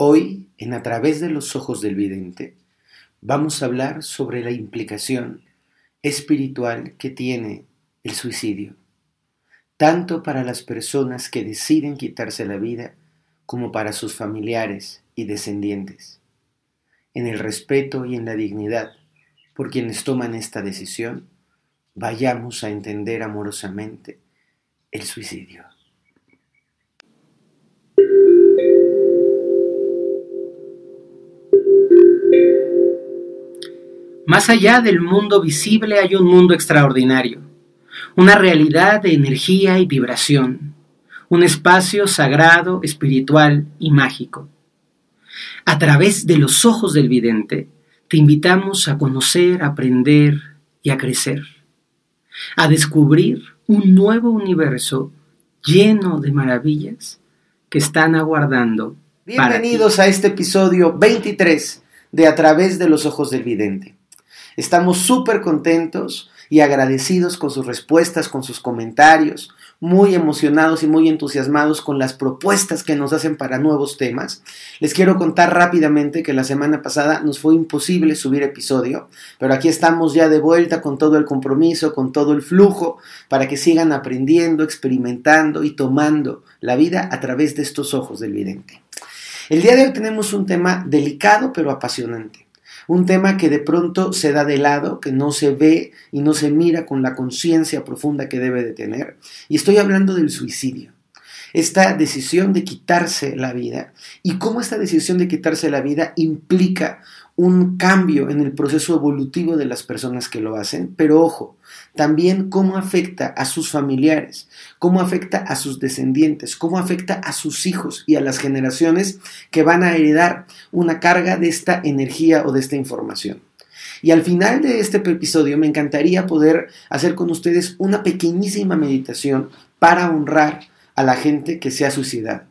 Hoy, en A través de los ojos del vidente, vamos a hablar sobre la implicación espiritual que tiene el suicidio, tanto para las personas que deciden quitarse la vida como para sus familiares y descendientes. En el respeto y en la dignidad por quienes toman esta decisión, vayamos a entender amorosamente el suicidio. Más allá del mundo visible hay un mundo extraordinario, una realidad de energía y vibración, un espacio sagrado, espiritual y mágico. A través de los ojos del vidente, te invitamos a conocer, a aprender y a crecer, a descubrir un nuevo universo lleno de maravillas que están aguardando. Bienvenidos a este episodio 23 de A través de los ojos del vidente. Estamos súper contentos y agradecidos con sus respuestas, con sus comentarios, muy emocionados y muy entusiasmados con las propuestas que nos hacen para nuevos temas. Les quiero contar rápidamente que la semana pasada nos fue imposible subir episodio, pero aquí estamos ya de vuelta con todo el compromiso, con todo el flujo, para que sigan aprendiendo, experimentando y tomando la vida a través de estos ojos del vidente. El día de hoy tenemos un tema delicado pero apasionante un tema que de pronto se da de lado, que no se ve y no se mira con la conciencia profunda que debe de tener. Y estoy hablando del suicidio. Esta decisión de quitarse la vida y cómo esta decisión de quitarse la vida implica un cambio en el proceso evolutivo de las personas que lo hacen, pero ojo, también cómo afecta a sus familiares, cómo afecta a sus descendientes, cómo afecta a sus hijos y a las generaciones que van a heredar una carga de esta energía o de esta información. Y al final de este episodio me encantaría poder hacer con ustedes una pequeñísima meditación para honrar a la gente que se ha suicidado.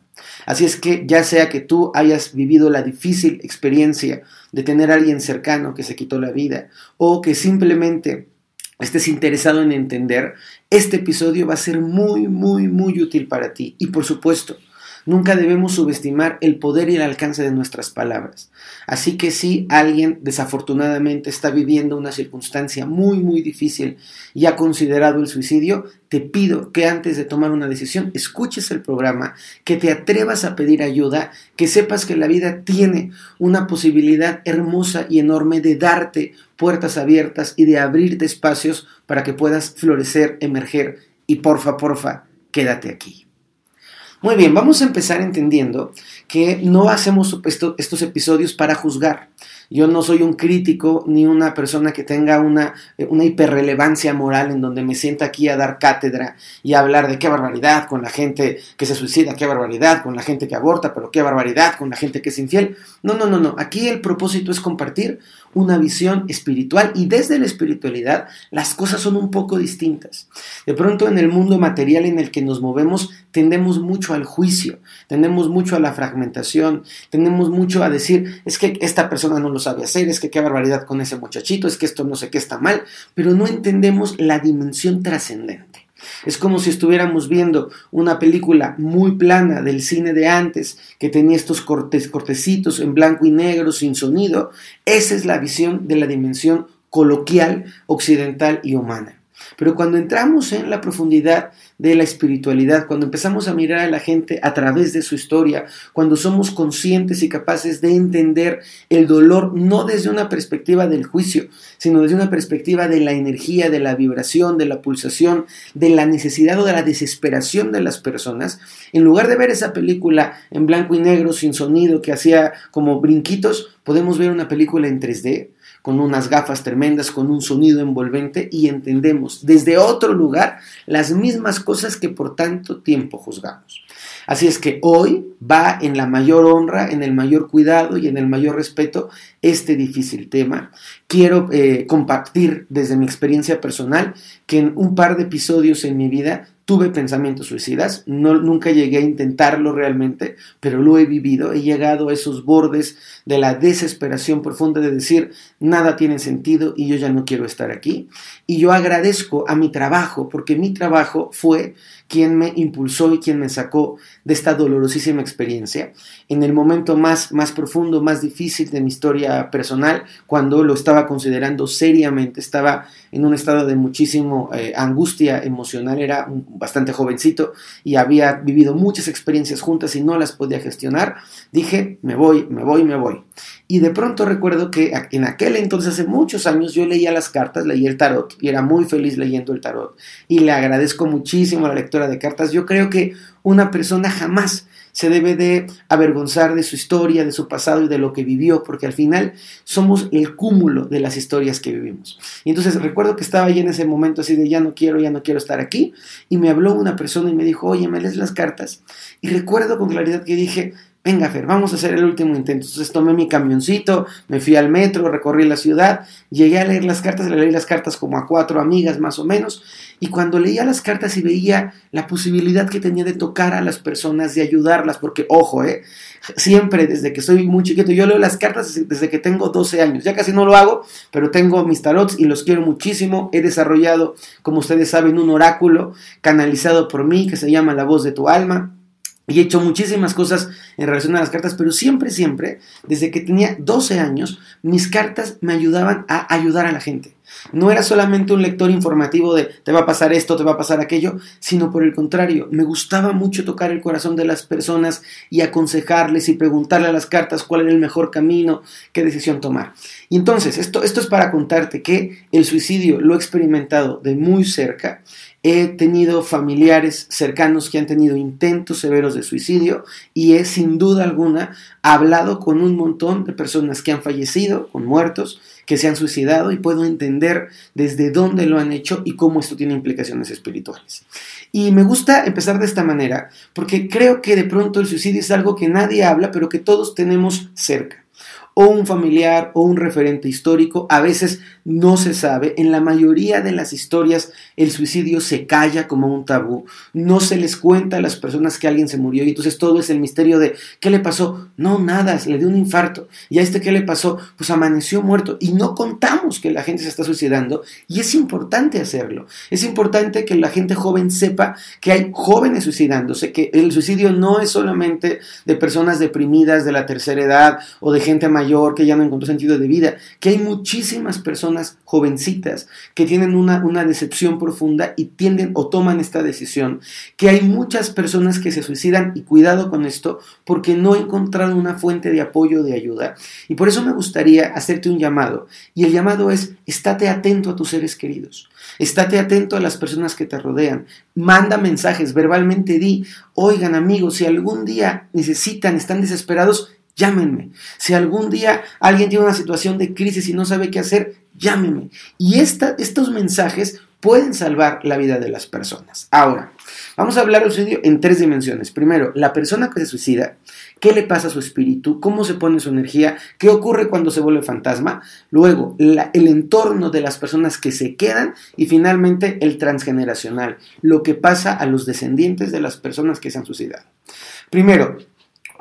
Así es que ya sea que tú hayas vivido la difícil experiencia de tener a alguien cercano que se quitó la vida o que simplemente estés interesado en entender, este episodio va a ser muy, muy, muy útil para ti. Y por supuesto, Nunca debemos subestimar el poder y el alcance de nuestras palabras. Así que si alguien desafortunadamente está viviendo una circunstancia muy muy difícil y ha considerado el suicidio, te pido que antes de tomar una decisión escuches el programa, que te atrevas a pedir ayuda, que sepas que la vida tiene una posibilidad hermosa y enorme de darte puertas abiertas y de abrirte espacios para que puedas florecer, emerger y porfa, porfa, quédate aquí. Muy bien, vamos a empezar entendiendo que no hacemos estos episodios para juzgar. Yo no soy un crítico ni una persona que tenga una, una hiperrelevancia moral en donde me sienta aquí a dar cátedra y a hablar de qué barbaridad con la gente que se suicida, qué barbaridad con la gente que aborta, pero qué barbaridad con la gente que es infiel. No, no, no, no. Aquí el propósito es compartir una visión espiritual y desde la espiritualidad las cosas son un poco distintas. De pronto en el mundo material en el que nos movemos tendemos mucho al juicio, tendemos mucho a la fragmentación, tendemos mucho a decir es que esta persona no lo sabe hacer, es que qué barbaridad con ese muchachito, es que esto no sé qué está mal, pero no entendemos la dimensión trascendente. Es como si estuviéramos viendo una película muy plana del cine de antes, que tenía estos cortes, cortecitos en blanco y negro, sin sonido. Esa es la visión de la dimensión coloquial, occidental y humana. Pero cuando entramos en la profundidad de la espiritualidad, cuando empezamos a mirar a la gente a través de su historia, cuando somos conscientes y capaces de entender el dolor no desde una perspectiva del juicio, sino desde una perspectiva de la energía, de la vibración, de la pulsación, de la necesidad o de la desesperación de las personas, en lugar de ver esa película en blanco y negro sin sonido que hacía como brinquitos, podemos ver una película en 3D con unas gafas tremendas, con un sonido envolvente y entendemos desde otro lugar las mismas cosas que por tanto tiempo juzgamos. Así es que hoy va en la mayor honra, en el mayor cuidado y en el mayor respeto este difícil tema. Quiero eh, compartir desde mi experiencia personal que en un par de episodios en mi vida tuve pensamientos suicidas, no, nunca llegué a intentarlo realmente, pero lo he vivido, he llegado a esos bordes de la desesperación profunda de decir, nada tiene sentido y yo ya no quiero estar aquí. Y yo agradezco a mi trabajo, porque mi trabajo fue quien me impulsó y quien me sacó de esta dolorosísima experiencia en el momento más, más profundo, más difícil de mi historia personal, cuando lo estaba considerando seriamente, estaba en un estado de muchísimo eh, angustia emocional, era bastante jovencito y había vivido muchas experiencias juntas y no las podía gestionar, dije, me voy, me voy, me voy. Y de pronto recuerdo que en aquel entonces, hace muchos años, yo leía las cartas, leía el tarot y era muy feliz leyendo el tarot. Y le agradezco muchísimo a la lectura de cartas. Yo creo que una persona jamás se debe de avergonzar de su historia, de su pasado y de lo que vivió, porque al final somos el cúmulo de las historias que vivimos. Y entonces recuerdo que estaba ahí en ese momento así de ya no quiero, ya no quiero estar aquí, y me habló una persona y me dijo, oye, ¿me lees las cartas? Y recuerdo con claridad que dije, venga Fer, vamos a hacer el último intento. Entonces tomé mi camioncito, me fui al metro, recorrí la ciudad, llegué a leer las cartas, le leí las cartas como a cuatro amigas más o menos, y cuando leía las cartas y veía la posibilidad que tenía de tocar a las personas, de ayudarlas, porque ojo, eh, siempre desde que soy muy chiquito, yo leo las cartas desde que tengo 12 años, ya casi no lo hago, pero tengo mis tarots y los quiero muchísimo, he desarrollado, como ustedes saben, un oráculo canalizado por mí que se llama La voz de tu alma y he hecho muchísimas cosas en relación a las cartas, pero siempre, siempre, desde que tenía 12 años, mis cartas me ayudaban a ayudar a la gente. No era solamente un lector informativo de te va a pasar esto, te va a pasar aquello, sino por el contrario, me gustaba mucho tocar el corazón de las personas y aconsejarles y preguntarle a las cartas cuál era el mejor camino, qué decisión tomar. Y entonces, esto, esto es para contarte que el suicidio lo he experimentado de muy cerca He tenido familiares cercanos que han tenido intentos severos de suicidio y he sin duda alguna hablado con un montón de personas que han fallecido, con muertos, que se han suicidado y puedo entender desde dónde lo han hecho y cómo esto tiene implicaciones espirituales. Y me gusta empezar de esta manera porque creo que de pronto el suicidio es algo que nadie habla pero que todos tenemos cerca o un familiar o un referente histórico, a veces no se sabe. En la mayoría de las historias el suicidio se calla como un tabú, no se les cuenta a las personas que alguien se murió y entonces todo es el misterio de ¿qué le pasó? No, nada, le dio un infarto. ¿Y a este qué le pasó? Pues amaneció muerto y no contamos que la gente se está suicidando y es importante hacerlo. Es importante que la gente joven sepa que hay jóvenes suicidándose, que el suicidio no es solamente de personas deprimidas de la tercera edad o de gente mayor que ya no encontró sentido de vida, que hay muchísimas personas jovencitas que tienen una, una decepción profunda y tienden o toman esta decisión, que hay muchas personas que se suicidan y cuidado con esto porque no encontraron una fuente de apoyo, de ayuda. Y por eso me gustaría hacerte un llamado. Y el llamado es, estate atento a tus seres queridos. Estate atento a las personas que te rodean. Manda mensajes, verbalmente di, oigan amigos, si algún día necesitan, están desesperados, llámenme. Si algún día alguien tiene una situación de crisis y no sabe qué hacer, llámenme. Y estos mensajes pueden salvar la vida de las personas. Ahora, vamos a hablar del suicidio en tres dimensiones. Primero, la persona que se suicida, qué le pasa a su espíritu, cómo se pone su energía, qué ocurre cuando se vuelve fantasma. Luego, el entorno de las personas que se quedan y finalmente el transgeneracional, lo que pasa a los descendientes de las personas que se han suicidado. Primero,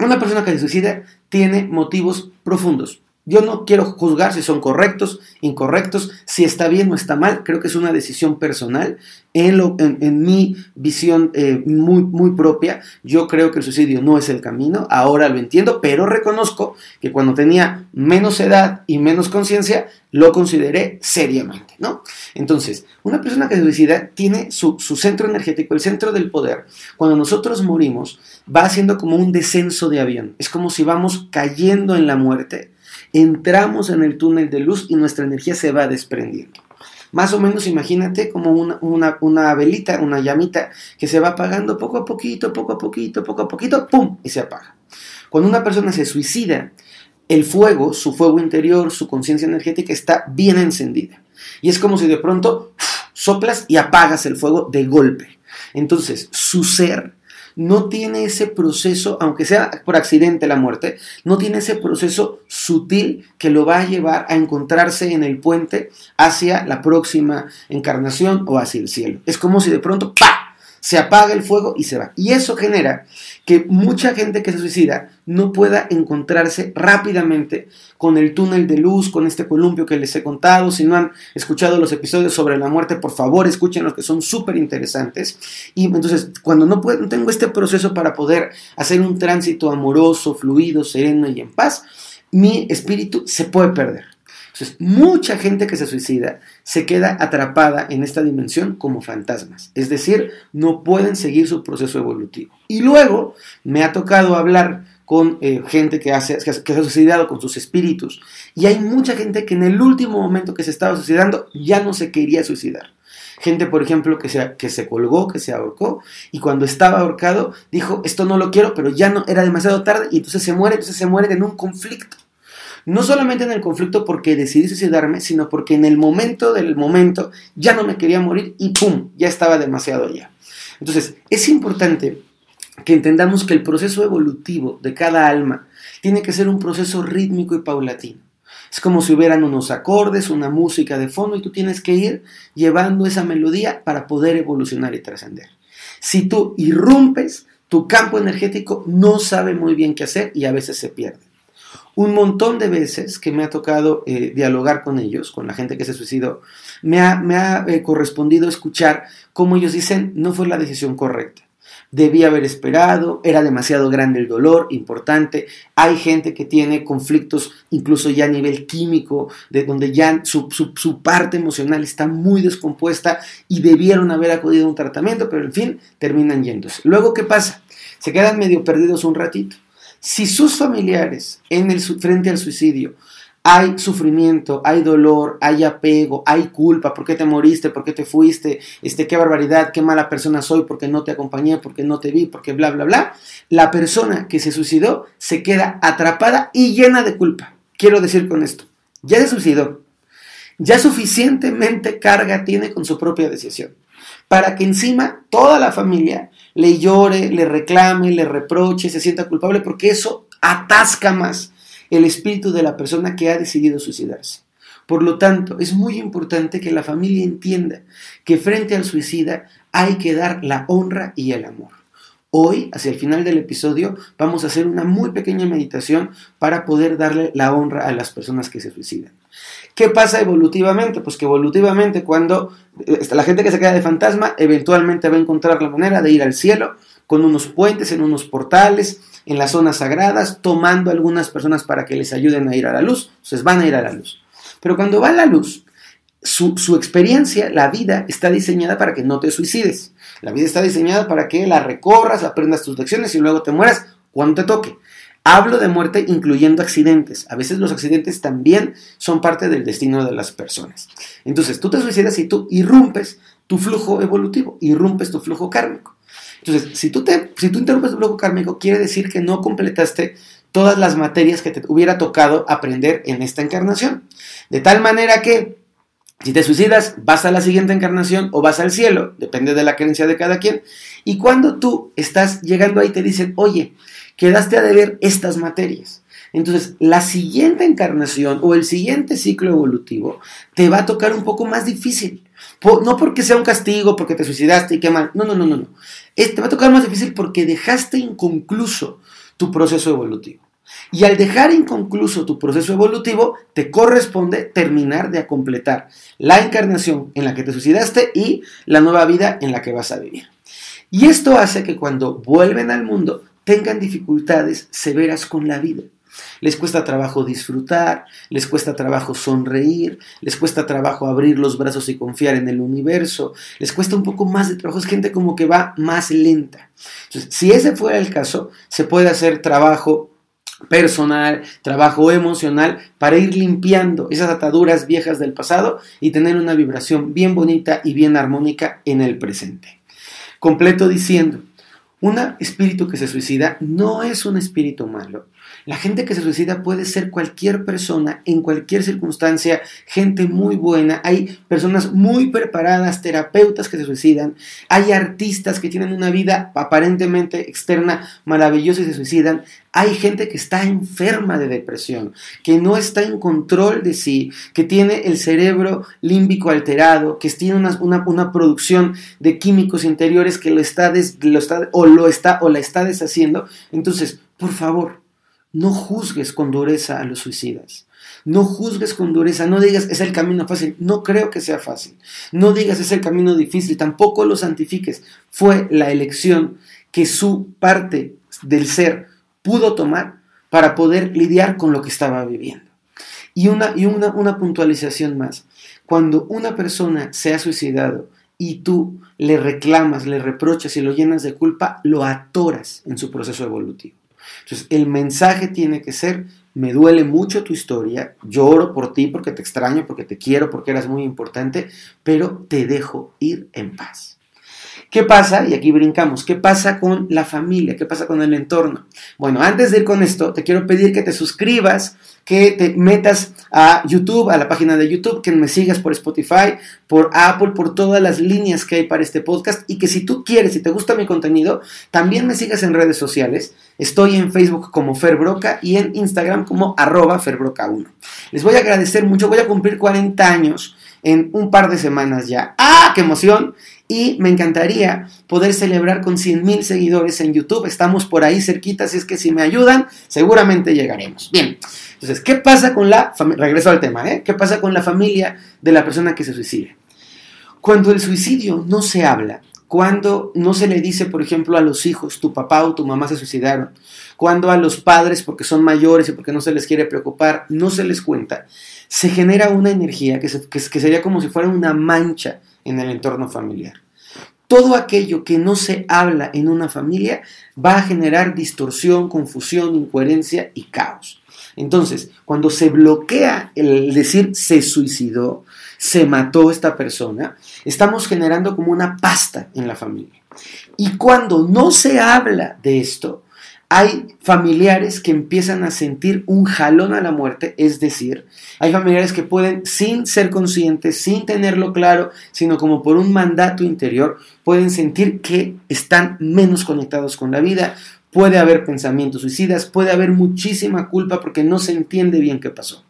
una persona que se suicida tiene motivos profundos. Yo no quiero juzgar si son correctos, incorrectos, si está bien o está mal. Creo que es una decisión personal. En, mi visión eh, muy, muy propia, yo creo que el suicidio no es el camino. Ahora lo entiendo, pero reconozco que cuando tenía menos edad y menos conciencia, lo consideré seriamente, ¿no? Entonces, una persona que se suicida tiene su, su centro energético, el centro del poder. Cuando nosotros morimos, va haciendo como un descenso de avión. Es como si vamos cayendo en la muerte entramos en el túnel de luz y nuestra energía se va desprendiendo. Más o menos imagínate como una, velita, una llamita que se va apagando poco a poquito, poco a poquito, poco a poquito, ¡pum! y se apaga. Cuando una persona se suicida, el fuego, su fuego interior, su conciencia energética está bien encendida. Y es como si de pronto soplas y apagas el fuego de golpe. Entonces, su ser no tiene ese proceso, aunque sea por accidente la muerte, no tiene ese proceso sutil que lo va a llevar a encontrarse en el puente hacia la próxima encarnación o hacia el cielo. Es como si de pronto ¡pa! Se apaga el fuego y se va. Y eso genera que mucha gente que se suicida no pueda encontrarse rápidamente con el túnel de luz, con este columpio que les he contado. Si no han escuchado los episodios sobre la muerte, por favor escuchen los que son súper interesantes. Y entonces, cuando no, puedo, no tengo este proceso para poder hacer un tránsito amoroso, fluido, sereno y en paz, mi espíritu se puede perder. Entonces, mucha gente que se suicida se queda atrapada en esta dimensión como fantasmas, es decir, no pueden seguir su proceso evolutivo. Y luego me ha tocado hablar con eh, gente que, hace, que, se ha suicidado con sus espíritus, y hay mucha gente que en el último momento que se estaba suicidando ya no se quería suicidar. Gente, por ejemplo, que se, que se colgó, que se ahorcó, y cuando estaba ahorcado dijo, esto no lo quiero, pero ya no, era demasiado tarde, y entonces se muere, entonces se muere en un conflicto. No solamente en el conflicto porque decidí suicidarme, sino porque en el momento del momento ya no me quería morir y ¡pum! Ya estaba demasiado ya. Entonces, es importante que entendamos que el proceso evolutivo de cada alma tiene que ser un proceso rítmico y paulatino. Es como si hubieran unos acordes, una música de fondo y tú tienes que ir llevando esa melodía para poder evolucionar y trascender. Si tú irrumpes, tu campo energético no sabe muy bien qué hacer y a veces se pierde un montón de veces que me ha tocado eh, dialogar con ellos, con la gente que se suicidó, me ha, me ha eh, correspondido escuchar cómo ellos dicen no fue la decisión correcta. Debía haber esperado, era demasiado grande el dolor, importante. Hay gente que tiene conflictos incluso ya a nivel químico, de donde ya su, su parte emocional está muy descompuesta y debieron haber acudido a un tratamiento, pero en fin, terminan yéndose. Luego, ¿qué pasa? Se quedan medio perdidos un ratito si sus familiares en el, frente al suicidio hay sufrimiento, hay dolor, hay apego, hay culpa, ¿por qué te moriste? ¿Por qué te fuiste? Este, qué barbaridad, qué mala persona soy porque no te acompañé, porque no te vi, porque bla, bla, bla. La persona que se suicidó se queda atrapada y llena de culpa. Quiero decir con esto, ya se suicidó, ya suficientemente carga tiene con su propia decisión, para que encima toda la familia le llore, le reclame, le reproche, se sienta culpable, porque eso atasca más el espíritu de la persona que ha decidido suicidarse. Por lo tanto, es muy importante que la familia entienda que frente al suicida hay que dar la honra y el amor. Hoy, hacia el final del episodio, vamos a hacer una muy pequeña meditación para poder darle la honra a las personas que se suicidan. ¿Qué pasa evolutivamente? Pues que evolutivamente cuando eh, la gente que se queda de fantasma eventualmente va a encontrar la manera de ir al cielo con unos puentes, en unos portales, en las zonas sagradas, tomando algunas personas para que les ayuden a ir a la luz. Entonces van a ir a la luz. Pero cuando va a la luz, su, su, experiencia, la vida, está diseñada para que no te suicides. La vida está diseñada para que la recorras, aprendas tus lecciones y luego te mueras cuando te toque. Hablo de muerte incluyendo accidentes. A veces los accidentes también son parte del destino de las personas. Entonces, tú te suicidas y tú irrumpes tu flujo evolutivo, irrumpes tu flujo kármico. Entonces, si tú, te, si tú interrumpes tu flujo kármico, quiere decir que no completaste todas las materias que te hubiera tocado aprender en esta encarnación. De tal manera que si te suicidas, vas a la siguiente encarnación o vas al cielo, depende de la creencia de cada quien. Y cuando tú estás llegando ahí, te dicen, oye, quedaste a deber estas materias. Entonces, la siguiente encarnación o el siguiente ciclo evolutivo te va a tocar un poco más difícil. No porque sea un castigo, porque te suicidaste y qué mal. No, no, no, no, no. Te va a tocar más difícil porque dejaste inconcluso tu proceso evolutivo. Y al dejar inconcluso tu proceso evolutivo, te corresponde terminar de completar la encarnación en la que te suicidaste y la nueva vida en la que vas a vivir. Y esto hace que cuando vuelven al mundo tengan dificultades severas con la vida. Les cuesta trabajo disfrutar, les cuesta trabajo sonreír, les cuesta trabajo abrir los brazos y confiar en el universo, les cuesta un poco más de trabajo, es gente como que va más lenta. Si ese fuera el caso, se puede hacer trabajo personal, trabajo emocional, para ir limpiando esas ataduras viejas del pasado y tener una vibración bien bonita y bien armónica en el presente. Completo diciendo, un espíritu que se suicida no es un espíritu malo. La gente que se suicida puede ser cualquier persona, en cualquier circunstancia, gente muy buena. Hay personas muy preparadas, terapeutas que se suicidan. Hay artistas que tienen una vida aparentemente externa maravillosa y se suicidan. Hay gente que está enferma de depresión, que no está en control de sí, que tiene el cerebro límbico alterado, que tiene una, producción de químicos interiores que lo está, lo está, o lo está o la está deshaciendo. Entonces, por favor, no juzgues con dureza a los suicidas. No juzgues con dureza, no digas es el camino fácil, no creo que sea fácil. No digas es el camino difícil, tampoco lo santifiques. Fue la elección que su parte del ser pudo tomar para poder lidiar con lo que estaba viviendo. Y una, y una, una puntualización más. Cuando una persona se ha suicidado y tú le reclamas, le reprochas y lo llenas de culpa, lo atoras en su proceso evolutivo. Entonces, el mensaje tiene que ser, me duele mucho tu historia, lloro por ti porque te extraño, porque te quiero, porque eras muy importante, pero te dejo ir en paz. ¿Qué pasa? Y aquí brincamos. ¿Qué pasa con la familia? ¿Qué pasa con el entorno? Bueno, antes de ir con esto, te quiero pedir que te suscribas, que te metas a YouTube, a la página de YouTube, que me sigas por Spotify, por Apple, por todas las líneas que hay para este podcast y que si tú quieres, si te gusta mi contenido, también me sigas en redes sociales. Estoy en Facebook como Ferbroca y en Instagram como arroba Ferbroca1. Les voy a agradecer mucho, voy a cumplir 40 años en un par de semanas ya. ¡Ah, qué emoción! Y me encantaría poder celebrar con 100 mil seguidores en YouTube. Estamos por ahí cerquita, así es que si me ayudan, seguramente llegaremos. Bien, entonces, ¿qué pasa con la familia? Regreso al tema, ¿eh? ¿Qué pasa con la familia de la persona que se suicida? Cuando el suicidio no se habla, cuando no se le dice, por ejemplo, a los hijos, tu papá o tu mamá se suicidaron, cuando a los padres, porque son mayores y porque no se les quiere preocupar, no se les cuenta, se genera una energía que, que sería como si fuera una mancha en el entorno familiar. Todo aquello que no se habla en una familia va a generar distorsión, confusión, incoherencia y caos. Entonces, cuando se bloquea el decir se suicidó, se mató esta persona, estamos generando como una pasta en la familia. Y cuando no se habla de esto, hay familiares que empiezan a sentir un jalón a la muerte, es decir, hay familiares que pueden, sin ser conscientes, sin tenerlo claro, sino como por un mandato interior, pueden sentir que están menos conectados con la vida, puede haber pensamientos suicidas, puede haber muchísima culpa porque no se entiende bien qué pasó.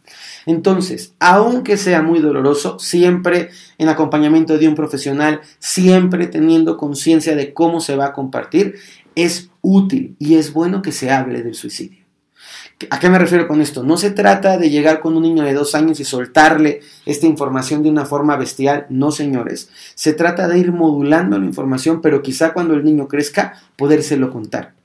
Entonces, aunque sea muy doloroso, siempre en acompañamiento de un profesional, siempre teniendo conciencia de cómo se va a compartir, es útil y es bueno que se hable del suicidio. ¿A qué me refiero con esto? No se trata de llegar con un niño de dos años y soltarle esta información de una forma bestial, no señores. Se trata de ir modulando la información, pero quizá cuando el niño crezca, podérselo contar.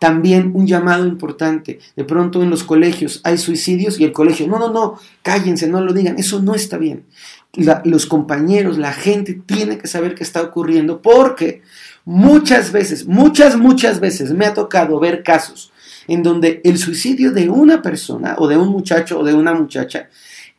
También un llamado importante. De pronto en los colegios hay suicidios y el colegio, no, no, no, cállense, no lo digan. Eso no está bien. los compañeros, la gente tiene que saber qué está ocurriendo porque Muchas veces, muchas, muchas veces me ha tocado ver casos en donde el suicidio de una persona o de un muchacho o de una muchacha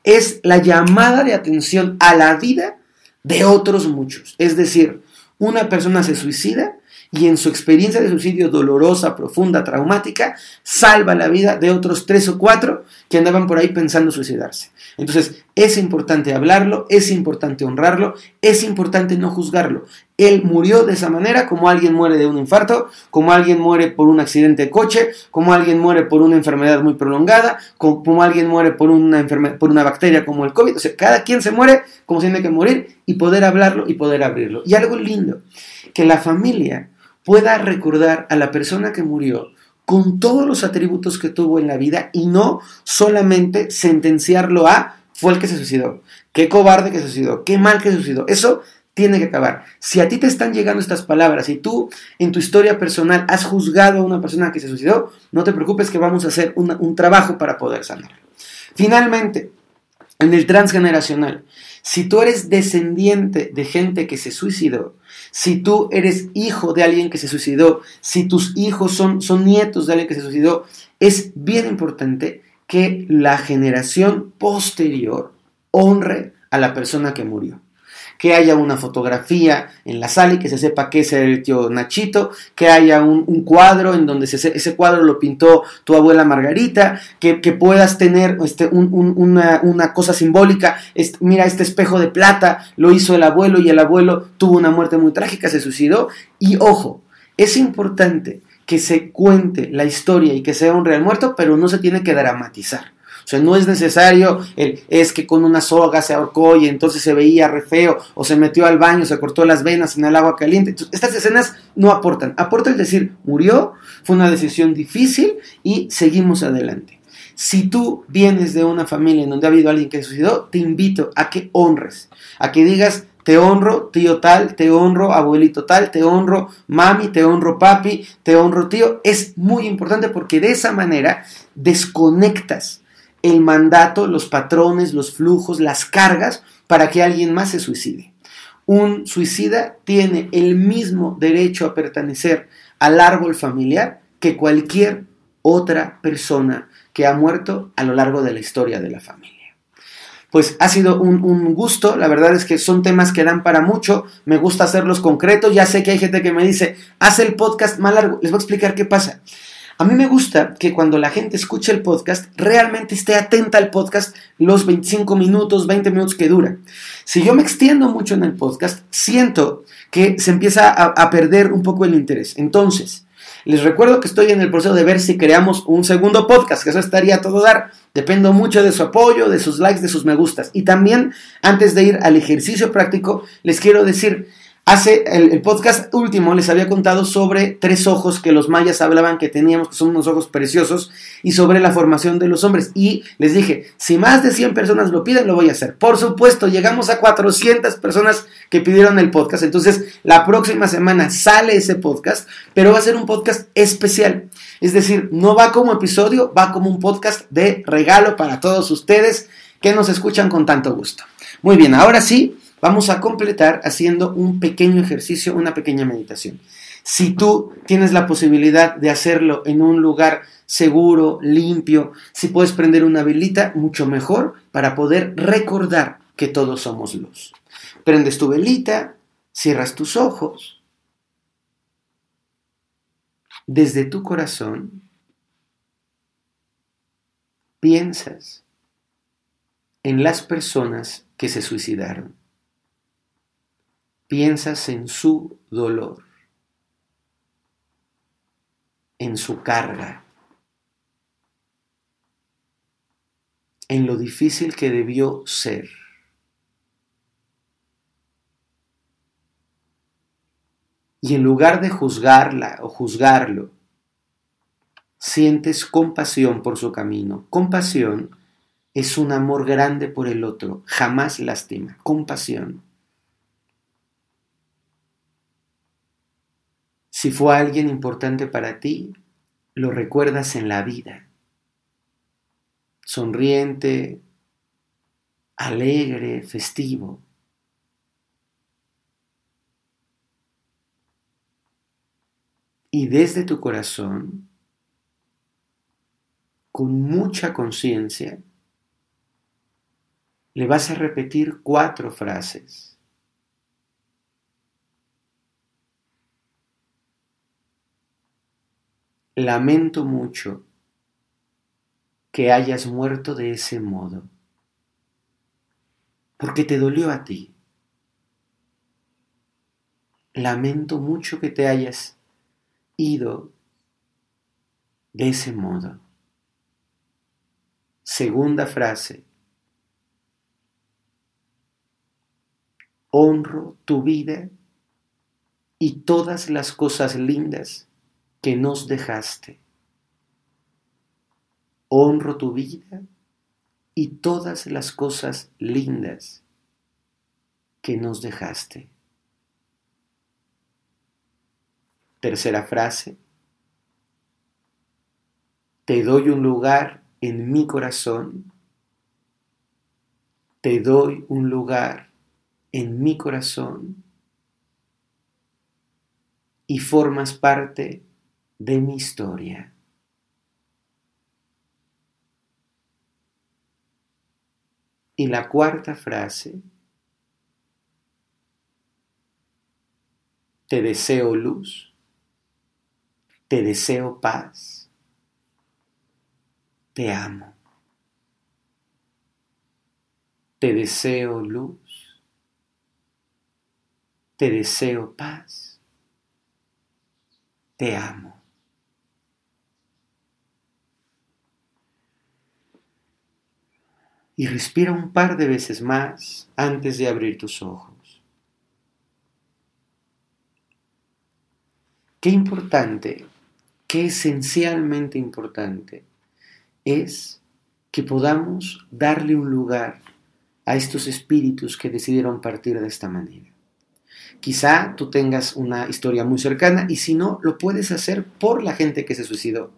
es la llamada de atención a la vida de otros muchos. Es decir, una persona se suicida y en su experiencia de suicidio dolorosa, profunda, traumática, salva la vida de otros tres o cuatro que andaban por ahí pensando suicidarse. Entonces, es importante hablarlo, es importante honrarlo, es importante no juzgarlo. Él murió de esa manera, como alguien muere de un infarto, como alguien muere por un accidente de coche, como alguien muere por una enfermedad muy prolongada, como, alguien muere por una, por una bacteria como el COVID. O sea, cada quien se muere como tiene que morir y poder hablarlo y poder abrirlo. Y algo lindo, que la familia pueda recordar a la persona que murió con todos los atributos que tuvo en la vida y no solamente sentenciarlo a fue el que se suicidó, qué cobarde que se suicidó, qué mal que se suicidó. Eso tiene que acabar. Si a ti te están llegando estas palabras y tú en tu historia personal has juzgado a una persona que se suicidó, no te preocupes que vamos a hacer un trabajo para poder sanar. Finalmente, en el transgeneracional, si tú eres descendiente de gente que se suicidó, si tú eres hijo de alguien que se suicidó, si tus hijos son, son nietos de alguien que se suicidó, es bien importante que la generación posterior honre a la persona que murió que haya una fotografía en la sala y que se sepa que es el tío Nachito, que haya un, cuadro en donde ese cuadro lo pintó tu abuela Margarita, que, puedas tener este, una, cosa simbólica, mira este espejo de plata lo hizo el abuelo y el abuelo tuvo una muerte muy trágica, se suicidó y ojo, es importante que se cuente la historia y que sea un real muerto, pero no se tiene que dramatizar. O sea, no es necesario el es que con una soga se ahorcó y entonces se veía re feo, o se metió al baño, se cortó las venas en el agua caliente. estas escenas no aportan. Aporta el decir, murió, fue una decisión difícil y seguimos adelante. Si tú vienes de una familia en donde ha habido alguien que se suicidó, te invito a que honres, a que digas, te honro tío tal, te honro abuelito tal, te honro mami, te honro papi, te honro tío. Es muy importante porque de esa manera desconectas el mandato, los patrones, los flujos, las cargas para que alguien más se suicide. Un suicida tiene el mismo derecho a pertenecer al árbol familiar que cualquier otra persona que ha muerto a lo largo de la historia de la familia. Pues ha sido un, gusto, la verdad es que son temas que dan para mucho, me gusta hacerlos concretos, ya sé que hay gente que me dice, haz el podcast más largo, les voy a explicar qué pasa. A mí me gusta que cuando la gente escuche el podcast, realmente esté atenta al podcast los 25 minutos, 20 minutos que dura. Si yo me extiendo mucho en el podcast, siento que se empieza a, a perder un poco el interés. Entonces, les recuerdo que estoy en el proceso de ver si creamos un segundo podcast, que eso estaría todo dar. Dependo mucho de su apoyo, de sus likes, de sus me gustas. Y también, antes de ir al ejercicio práctico, les quiero decir, Hace el, podcast último les había contado sobre tres ojos que los mayas hablaban que teníamos, que son unos ojos preciosos, y sobre la formación de los hombres. Y les dije, si más de 100 personas lo piden, lo voy a hacer. Por supuesto, llegamos a 400 personas que pidieron el podcast. Entonces, la próxima semana sale ese podcast, pero va a ser un podcast especial. Es decir, no va como episodio, va como un podcast de regalo para todos ustedes que nos escuchan con tanto gusto. Muy bien, ahora sí vamos a completar haciendo un pequeño ejercicio, una pequeña meditación. Si tú tienes la posibilidad de hacerlo en un lugar seguro, limpio, si puedes prender una velita, mucho mejor para poder recordar que todos somos luz. Prendes tu velita, cierras tus ojos. Desde tu corazón piensas en las personas que se suicidaron piensas en su dolor, en su carga, en lo difícil que debió ser. Y en lugar de juzgarla o juzgarlo, sientes compasión por su camino. Compasión es un amor grande por el otro, jamás lástima. Compasión. Si fue alguien importante para ti, lo recuerdas en la vida. Sonriente, alegre, festivo. Y desde tu corazón, con mucha conciencia, le vas a repetir cuatro frases. Lamento mucho que hayas muerto de ese modo, porque te dolió a ti. Lamento mucho que te hayas ido de ese modo. Segunda frase. Honro tu vida y todas las cosas lindas que nos dejaste. Honro tu vida y todas las cosas lindas que nos dejaste. Tercera frase. Te doy un lugar en mi corazón. Te doy un lugar en mi corazón y formas parte de mi historia. Y la cuarta frase, te deseo luz, te deseo paz, te amo. Te deseo luz, te deseo paz, te amo. Y respira un par de veces más antes de abrir tus ojos. Qué importante, qué esencialmente importante es que podamos darle un lugar a estos espíritus que decidieron partir de esta manera. Quizá tú tengas una historia muy cercana y si no, lo puedes hacer por la gente que se suicidó,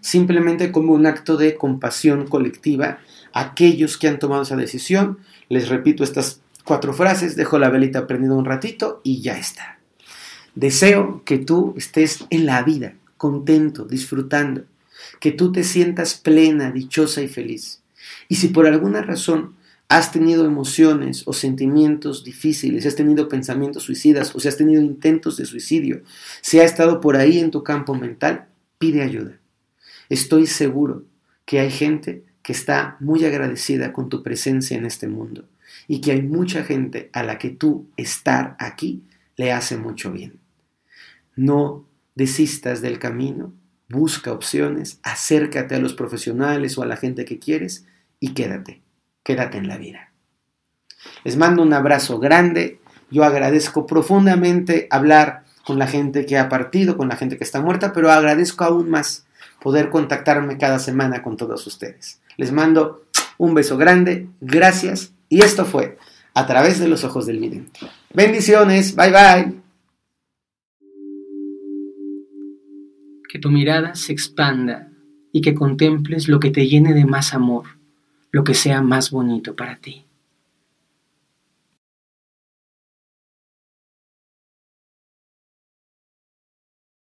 simplemente como un acto de compasión colectiva aquellos que han tomado esa decisión. Les repito estas cuatro frases, dejo la velita prendida un ratito y ya está. Deseo que tú estés en la vida, contento, disfrutando, que tú te sientas plena, dichosa y feliz. Y si por alguna razón has tenido emociones o sentimientos difíciles, has tenido pensamientos suicidas o si has tenido intentos de suicidio, si ha estado por ahí en tu campo mental, pide ayuda. Estoy seguro que hay gente que está muy agradecida con tu presencia en este mundo y que hay mucha gente a la que tú estar aquí le hace mucho bien. No desistas del camino, busca opciones, acércate a los profesionales o a la gente que quieres y quédate quédate en la vida. Les mando un abrazo grande. Yo agradezco profundamente hablar con la gente que ha partido, con la gente que está muerta, pero agradezco aún más poder contactarme cada semana con todos ustedes. Les mando un beso grande, gracias y esto fue a través de los ojos del vidente. Bendiciones, bye bye. Que tu mirada se expanda y que contemples lo que te llene de más amor lo que sea más bonito para ti.